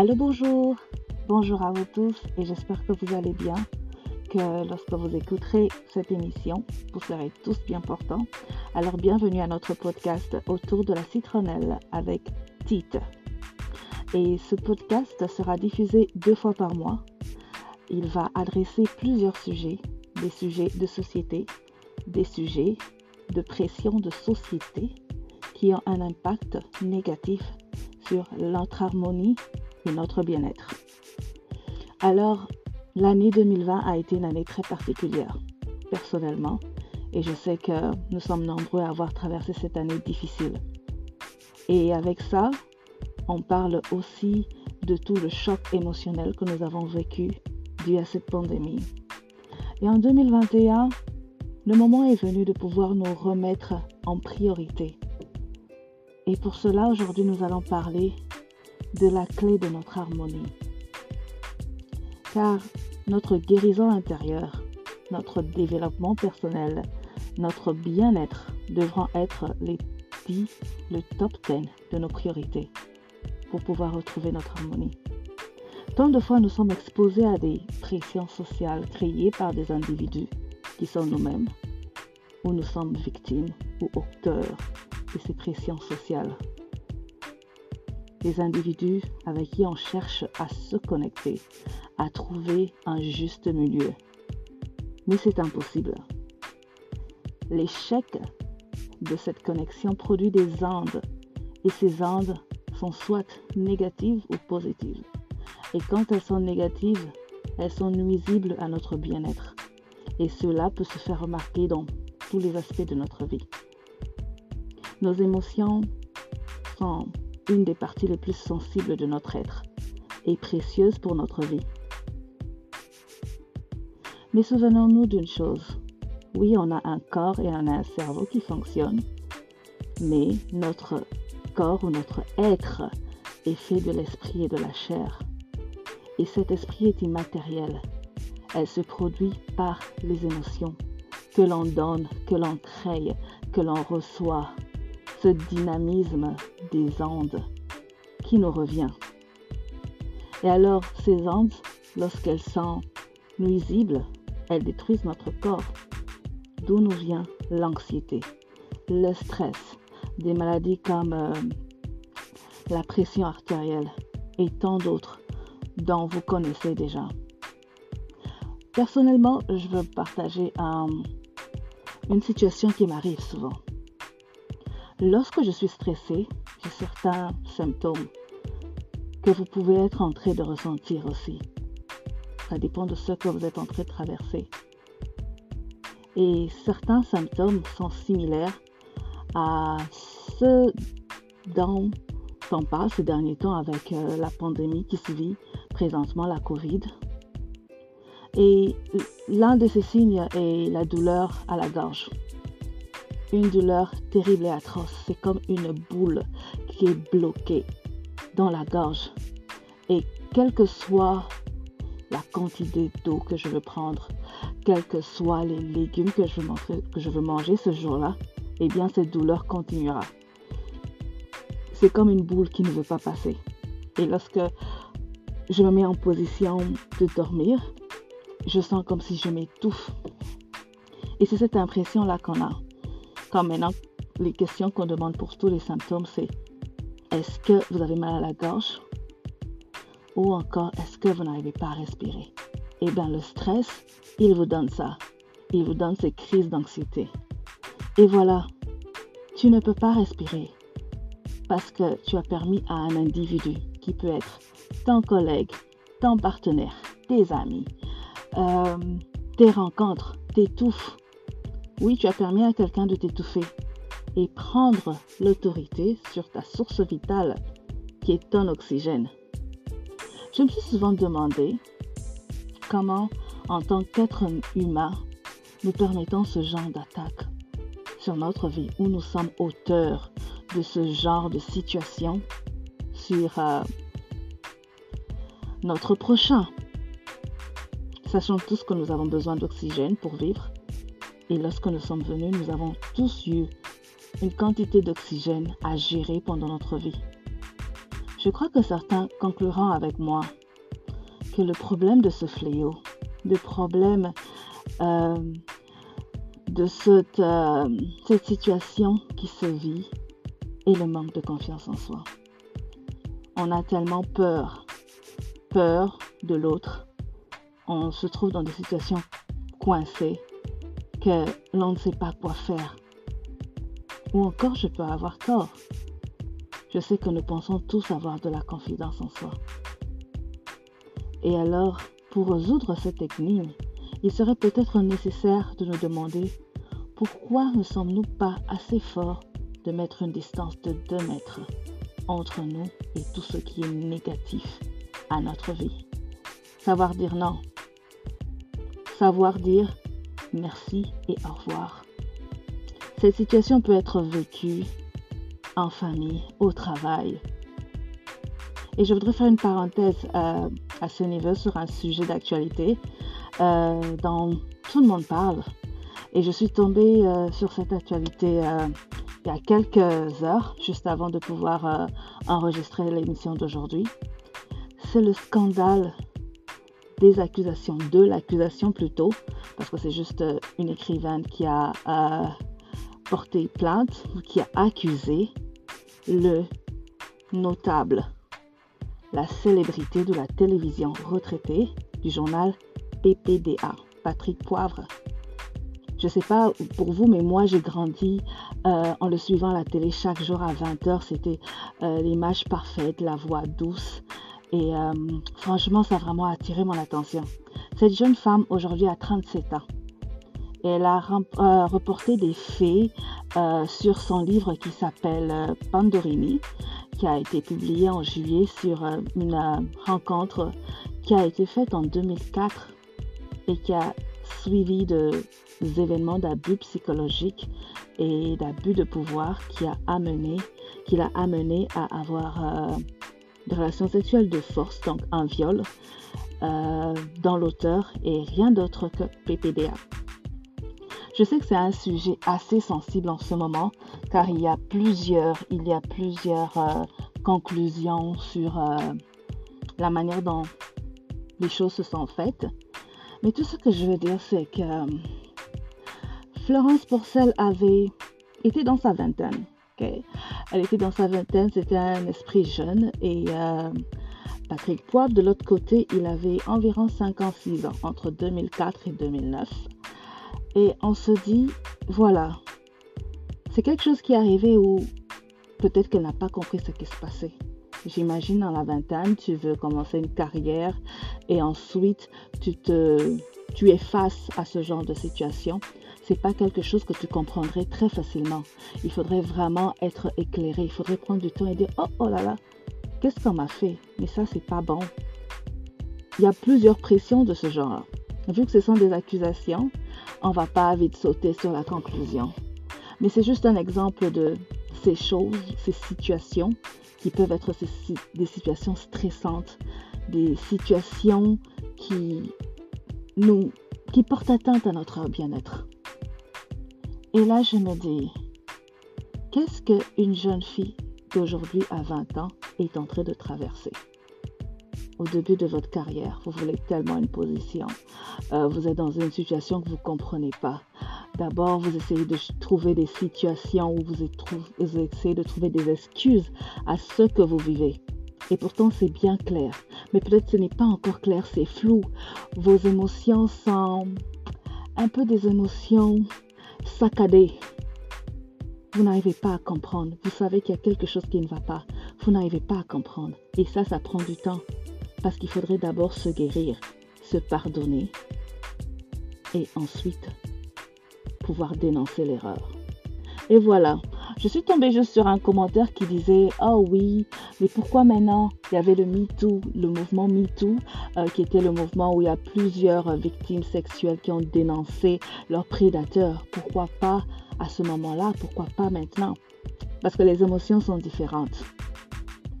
Allô, bonjour. Bonjour à vous tous et j'espère que vous allez bien, que lorsque vous écouterez cette émission, vous serez tous bien portants. Alors bienvenue à notre podcast autour de la citronnelle avec Tite. Et ce podcast sera diffusé deux fois par mois. Il va adresser plusieurs sujets, des sujets de société, des sujets de pression de société qui ont un impact négatif sur notre harmonie et notre bien-être. Alors, l'année 2020 a été une année très particulière, personnellement, et je sais que nous sommes nombreux à avoir traversé cette année difficile. Et avec ça, on parle aussi de tout le choc émotionnel que nous avons vécu dû à cette pandémie. Et en 2021, le moment est venu de pouvoir nous remettre en priorité. Et pour cela, aujourd'hui, nous allons parler de la clé de notre harmonie. Car notre guérison intérieure, notre développement personnel, notre bien-être devront être les 10, le top 10 de nos priorités pour pouvoir retrouver notre harmonie. Tant de fois nous sommes exposés à des pressions sociales créées par des individus qui sont nous-mêmes, ou nous sommes victimes ou auteurs de ces pressions sociales. Des individus avec qui on cherche à se connecter, à trouver un juste milieu. Mais c'est impossible. L'échec de cette connexion produit des ondes et ces ondes sont soit négatives ou positives. Et quand elles sont négatives, elles sont nuisibles à notre bien-être. Et cela peut se faire remarquer dans tous les aspects de notre vie. Nos émotions sont une des parties les plus sensibles de notre être et précieuses pour notre vie. Mais souvenons-nous d'une chose. Oui, on a un corps et on a un cerveau qui fonctionnent, mais notre corps ou notre être est fait de l'esprit et de la chair. Et cet esprit est immatériel. Elle se produit par les émotions que l'on donne, que l'on crée, que l'on reçoit. Ce dynamisme des ondes qui nous revient. Et alors, ces ondes, lorsqu'elles sont nuisibles, elles détruisent notre corps. D'où nous vient l'anxiété, le stress, des maladies comme euh, la pression artérielle et tant d'autres dont vous connaissez déjà. Personnellement, je veux partager une situation qui m'arrive souvent. Lorsque je suis stressée, j'ai certains symptômes que vous pouvez être en train de ressentir aussi. Ça dépend de ce que vous êtes en train de traverser. Et certains symptômes sont similaires à ceux dont on parle ces derniers temps avec euh, la pandémie qui se vit présentement, la COVID. Et l'un de ces signes est la douleur à la gorge. Une douleur terrible et atroce. C'est comme une boule qui est bloquée dans la gorge. Et quelle que soit la quantité d'eau que je veux prendre, quels que soient les légumes que je veux manger, que je veux manger ce jour-là, eh bien cette douleur continuera. C'est comme une boule qui ne veut pas passer. Et lorsque je me mets en position de dormir, je sens comme si je m'étouffe. Et c'est cette impression-là qu'on a. Comme maintenant, les questions qu'on demande pour tous les symptômes, c'est est-ce que vous avez mal à la gorge? Ou encore, est-ce que vous n'arrivez pas à respirer? Eh bien, le stress, il vous donne ça. Il vous donne ces crises d'anxiété. Et voilà, tu ne peux pas respirer parce que tu as permis à un individu qui peut être ton collègue, ton partenaire, tes amis, euh, tes rencontres, t'étouffes. Oui, tu as permis à quelqu'un de t'étouffer et prendre l'autorité sur ta source vitale qui est ton oxygène. Je me suis souvent demandé comment, en tant qu'être humain, nous permettons ce genre d'attaque sur notre vie où nous sommes auteurs de ce genre de situation sur euh, notre prochain. Sachant tous que nous avons besoin d'oxygène pour vivre. Et lorsque nous sommes venus, nous avons tous eu une quantité d'oxygène à gérer pendant notre vie. Je crois que certains concluront avec moi que le problème de ce fléau, le problème euh, de euh, cette situation qui se vit est le manque de confiance en soi. On a tellement peur, peur de l'autre. On se trouve dans des situations coincées que l'on ne sait pas quoi faire. Ou encore, je peux avoir tort. Je sais que nous pensons tous avoir de la confidence en soi. Et alors, pour résoudre cette énigme, il serait peut-être nécessaire de nous demander pourquoi ne sommes-nous pas assez forts de mettre une distance de 2 mètres entre nous et tout ce qui est négatif à notre vie? Savoir dire non. Savoir dire merci et au revoir. Cette situation peut être vécue en famille, au travail. Et je voudrais faire une parenthèse euh, à ce niveau sur un sujet d'actualité euh, dont tout le monde parle. Et je suis tombée euh, sur cette actualité il y a quelques heures, juste avant de pouvoir enregistrer l'émission d'aujourd'hui. C'est le scandale des accusations, de l'accusation plutôt, parce que c'est juste une écrivaine qui a porté plainte, qui a accusé le notable, la célébrité de la télévision retraité du journal PPDA, Patrick Poivre. Je ne sais pas pour vous, mais moi j'ai grandi euh, en le suivant à la télé chaque jour à 20h. C'était euh, l'image parfaite, la voix douce. Et euh, franchement, ça a vraiment attiré mon attention. Cette jeune femme aujourd'hui a 37 ans. Elle a reporté des faits euh, sur son livre qui s'appelle euh, Pandorini, qui a été publié en juillet sur euh, une rencontre qui a été faite en 2004 et qui a suivi des événements d'abus psychologiques et d'abus de pouvoir qui a amené, qui l'a amené à avoir des relations sexuelles de force, donc un viol, dans l'auteur et rien d'autre que PPDA. Je sais que c'est un sujet assez sensible en ce moment, car il y a plusieurs, il y a plusieurs euh, conclusions sur euh, la manière dont les choses se sont faites. Mais tout ce que je veux dire, c'est que euh, Florence Porcel avait été dans sa vingtaine. Elle était dans sa vingtaine, c'était un esprit jeune et Patrick Poivre, de l'autre côté, il avait environ 56 ans, entre 2004 et 2009. Et on se dit, voilà, c'est quelque chose qui est arrivé où peut-être qu'elle n'a pas compris ce qui se passait. J'imagine dans la vingtaine, tu veux commencer une carrière et ensuite tu te, tu es face à ce genre de situation. C'est pas quelque chose que tu comprendrais très facilement. Il faudrait vraiment être éclairé. Il faudrait prendre du temps et dire oh oh là là, qu'est-ce qu'on m'a fait? Mais ça c'est pas bon. Il y a plusieurs pressions de ce genre. Vu que ce sont des accusations, on va pas vite sauter sur la conclusion. Mais c'est juste un exemple de ces choses, ces situations qui peuvent être des situations stressantes, des situations qui nous qui portent atteinte à notre bien-être. Et là, je me dis, qu'est-ce qu'une jeune fille d'aujourd'hui à 20 ans est en train de traverser au début de votre carrière, vous voulez tellement une position, euh, vous êtes dans une situation que vous ne comprenez pas. D'abord, vous essayez de trouver des situations où vous, vous essayez de trouver des excuses à ce que vous vivez. Et pourtant, c'est bien clair. Mais peut-être ce n'est pas encore clair, c'est flou. Vos émotions sont un peu des émotions saccadées. Vous n'arrivez pas à comprendre. Vous savez qu'il y a quelque chose qui ne va pas. Vous n'arrivez pas à comprendre. Et ça, ça prend du temps. Parce qu'il faudrait d'abord se guérir, se pardonner et ensuite pouvoir dénoncer l'erreur. Et voilà, je suis tombée juste sur un commentaire qui disait Oh oui, mais pourquoi maintenant Il y avait le MeToo, le mouvement MeToo, euh, qui était le mouvement où il y a plusieurs victimes sexuelles qui ont dénoncé leurs prédateurs. Pourquoi pas à ce moment-là? Pourquoi pas maintenant Parce que les émotions sont différentes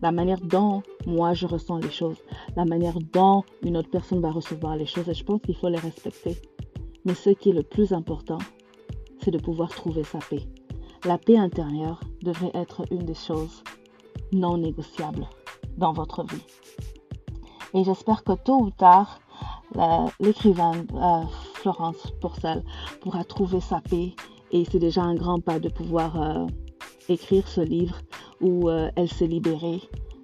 la manière dont moi je ressens les choses, la manière dont une autre personne va recevoir les choses. Et je pense qu'il faut les respecter. Mais ce qui est le plus important, c'est de pouvoir trouver sa paix. La paix intérieure devrait être une des choses non négociables dans votre vie. Et j'espère que tôt ou tard, l'écrivain euh, Florence Porcel pourra trouver sa paix et c'est déjà un grand pas de pouvoir euh, écrire ce livre où euh, elle s'est libérée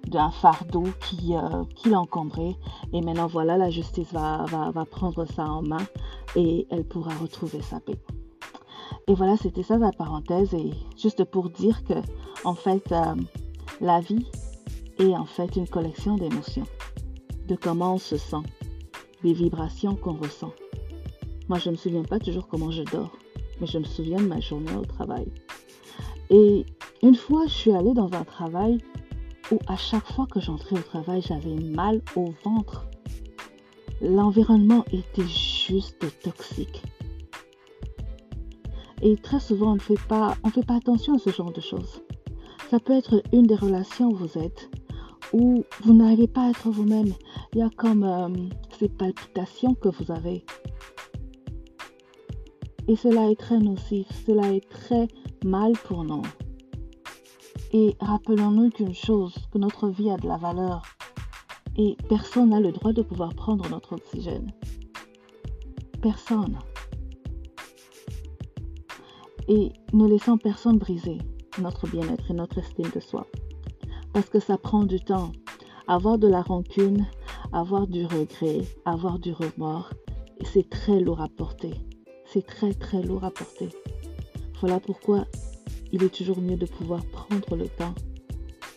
d'un fardeau qui, qui l'encombrait. Et maintenant, voilà, la justice va, va, va, prendre ça en main et elle pourra retrouver sa paix. Et voilà, c'était ça la parenthèse. Et juste pour dire que, en fait, la vie est en fait une collection d'émotions, de comment on se sent, des vibrations qu'on ressent. Moi, je ne me souviens pas toujours comment je dors, mais je me souviens de ma journée au travail. Et une fois, je suis allée dans un travail où à chaque fois que j'entrais au travail, j'avais mal au ventre. L'environnement était juste toxique. Et très souvent, on ne fait pas, on fait pas attention à ce genre de choses. Ça peut être une des relations où vous êtes, où vous n'arrivez pas à être vous-même. Il y a comme euh, ces palpitations que vous avez. Et cela est très nocif, cela est très mal pour nous. Et rappelons-nous qu'une chose, que notre vie a de la valeur. Et personne n'a le droit de pouvoir prendre notre oxygène. Personne. Et ne laissons personne briser notre bien-être et notre estime de soi. Parce que ça prend du temps. Avoir de la rancune, avoir du regret, avoir du remords, c'est très lourd à porter. C'est très très lourd à porter. Voilà pourquoi il est toujours mieux de pouvoir prendre le temps,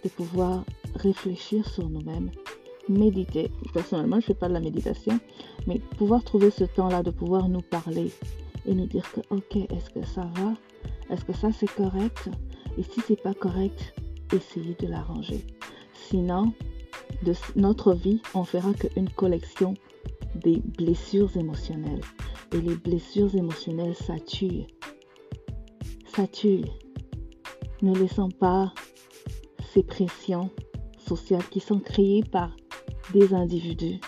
de pouvoir réfléchir sur nous-mêmes, méditer. Personnellement, je ne fais pas de la méditation, mais pouvoir trouver ce temps-là, de pouvoir nous parler et nous dire que, ok, est-ce que ça va? Est-ce que ça c'est correct? Et si c'est pas correct, essayez de l'arranger. Sinon, de notre vie, on fera qu'une collection des blessures émotionnelles. Et les blessures émotionnelles, ça tue. Ça tue. Ne laissons pas ces pressions sociales qui sont créées par des individus.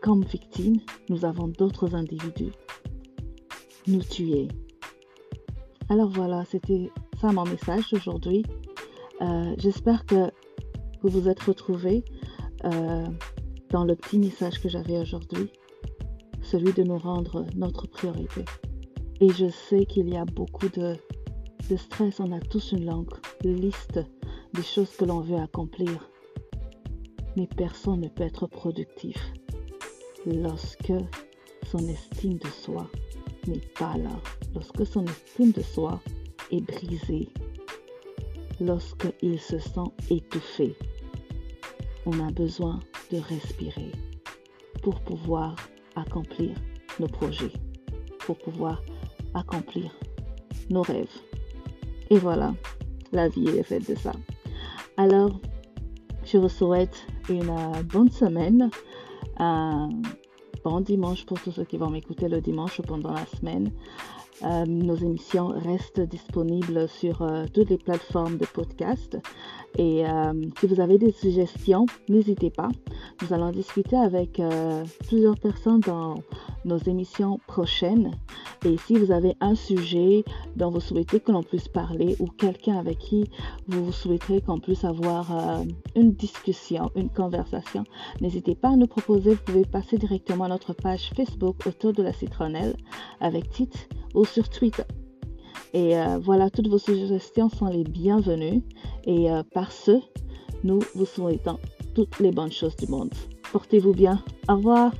Comme victimes, nous avons d'autres individus. Nous tuer. Alors voilà, c'était ça mon message aujourd'hui. Euh, j'espère que vous vous êtes retrouvés euh, dans le petit message que j'avais aujourd'hui, celui de nous rendre notre priorité. Et je sais qu'il y a beaucoup de, de stress, on a tous une longue liste des choses que l'on veut accomplir. Mais personne ne peut être productif lorsque son estime de soi n'est pas là, lorsque son estime de soi est brisée, lorsqu'il se sent étouffé on a besoin de respirer pour pouvoir accomplir nos projets, pour pouvoir accomplir nos rêves. Et voilà, la vie est faite de ça. Alors, je vous souhaite une euh, bonne semaine, un bon dimanche pour tous ceux qui vont m'écouter le dimanche ou pendant la semaine. Euh, nos émissions restent disponibles sur euh, toutes les plateformes de podcast. Et euh, si vous avez des suggestions, n'hésitez pas. Nous allons discuter avec plusieurs personnes dans nos émissions prochaines. Et si vous avez un sujet dont vous souhaitez que l'on puisse parler ou quelqu'un avec qui vous souhaiterez qu'on puisse avoir une discussion, une conversation, n'hésitez pas à nous proposer. Vous pouvez passer directement à notre page Facebook autour de la citronnelle avec titre ou sur Twitter. Et euh, voilà, toutes vos suggestions sont les bienvenues. Et euh, par ce, nous vous souhaitons toutes les bonnes choses du monde. Portez-vous bien. Au revoir.